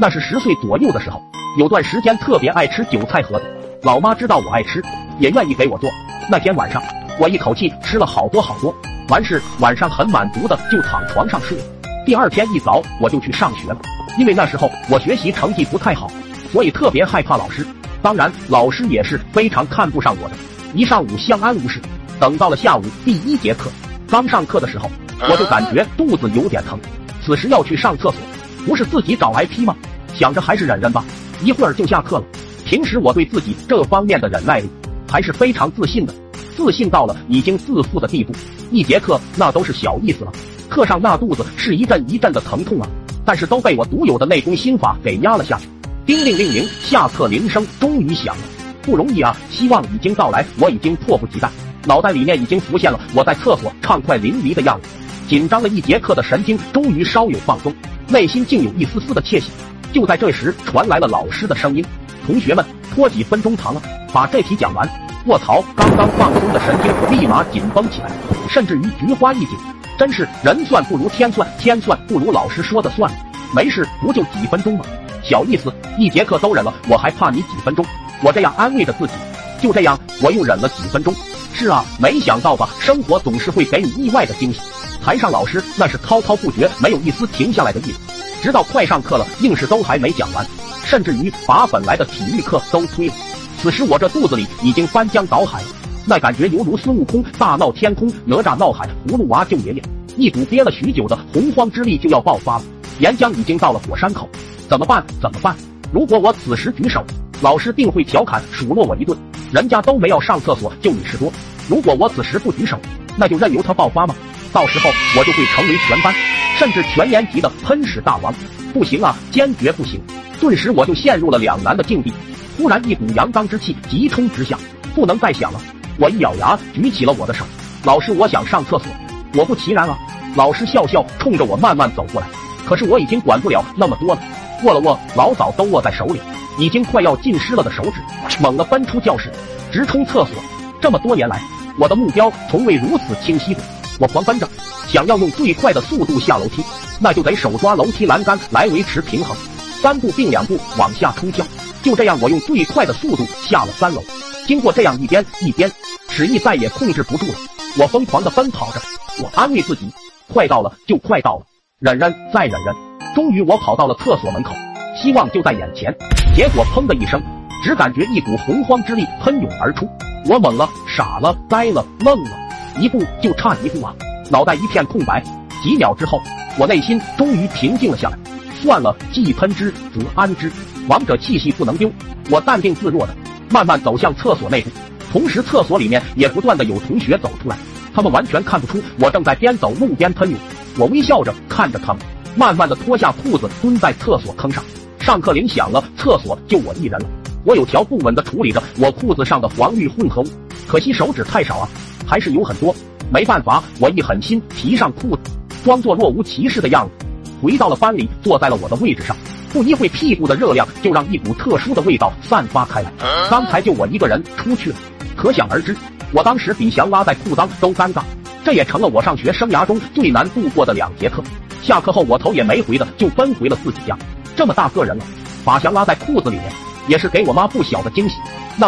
那是十岁左右的时候，有段时间特别爱吃韭菜盒子。老妈知道我爱吃，也愿意给我做。那天晚上，我一口气吃了好多好多，完事晚上很满足的就躺床上睡了。第二天一早我就去上学了，因为那时候我学习成绩不太好，所以特别害怕老师。当然，老师也是非常看不上我的。一上午相安无事，等到了下午第一节课，刚上课的时候，我就感觉肚子有点疼。此时要去上厕所，不是自己找挨批吗？想着还是忍忍吧，一会儿就下课了。平时我对自己这方面的忍耐力还是非常自信的，自信到了已经自负的地步。一节课那都是小意思了。课上那肚子是一阵一阵的疼痛啊，但是都被我独有的内功心法给压了下去。叮铃铃铃，下课铃声终于响了，不容易啊！希望已经到来，我已经迫不及待，脑袋里面已经浮现了我在厕所畅快淋漓的样子。紧张了一节课的神经终于稍有放松，内心竟有一丝丝的窃喜。就在这时，传来了老师的声音：“同学们，拖几分钟堂啊，把这题讲完。”卧槽！刚刚放松的神经立马紧绷起来，甚至于菊花一紧。真是人算不如天算，天算不如老师说的算。没事，不就几分钟吗？小意思，一节课都忍了，我还怕你几分钟？我这样安慰着自己。就这样，我又忍了几分钟。是啊，没想到吧？生活总是会给你意外的惊喜。台上老师那是滔滔不绝，没有一丝停下来的意思，直到快上课了，硬是都还没讲完，甚至于把本来的体育课都推了。此时我这肚子里已经翻江倒海了。那感觉犹如孙悟空大闹天空，哪吒闹海，葫芦娃救爷爷，一股憋了许久的洪荒之力就要爆发了。岩浆已经到了火山口，怎么办？怎么办？如果我此时举手，老师定会调侃数落我一顿。人家都没要上厕所，就你事多。如果我此时不举手，那就任由他爆发吗？到时候我就会成为全班甚至全年级的喷屎大王。不行啊，坚决不行！顿时我就陷入了两难的境地。忽然一股阳刚之气急冲直下，不能再想了。我一咬牙，举起了我的手。老师，我想上厕所。果不其然啊，老师笑笑，冲着我慢慢走过来。可是我已经管不了那么多了，握了握，老早都握在手里，已经快要浸湿了的手指，猛地奔出教室，直冲厕所。这么多年来，我的目标从未如此清晰过。我狂奔着，想要用最快的速度下楼梯，那就得手抓楼梯栏杆来维持平衡，三步并两步往下冲跳。就这样，我用最快的速度下了三楼。经过这样一边一边。史毅再也控制不住了，我疯狂的奔跑着，我安慰自己，快到了就快到了，忍忍再忍忍，终于我跑到了厕所门口，希望就在眼前，结果砰的一声，只感觉一股洪荒之力喷涌而出，我懵了，傻了，呆了，愣了，一步就差一步啊，脑袋一片空白，几秒之后，我内心终于平静了下来，算了，既喷之则安之，王者气息不能丢，我淡定自若的慢慢走向厕所内部。同时，厕所里面也不断的有同学走出来，他们完全看不出我正在边走路边喷涌。我微笑着看着他们，慢慢的脱下裤子，蹲在厕所坑上。上课铃响了，厕所就我一人了。我有条不紊的处理着我裤子上的黄绿混合物，可惜手指太少啊，还是有很多。没办法，我一狠心提上裤子，装作若无其事的样子，回到了班里，坐在了我的位置上。不一会，屁股的热量就让一股特殊的味道散发开来。刚才就我一个人出去了。可想而知，我当时比翔拉在裤裆都尴尬，这也成了我上学生涯中最难度过的两节课。下课后，我头也没回的就奔回了自己家。这么大个人了，把翔拉在裤子里面，也是给我妈不小的惊喜。那。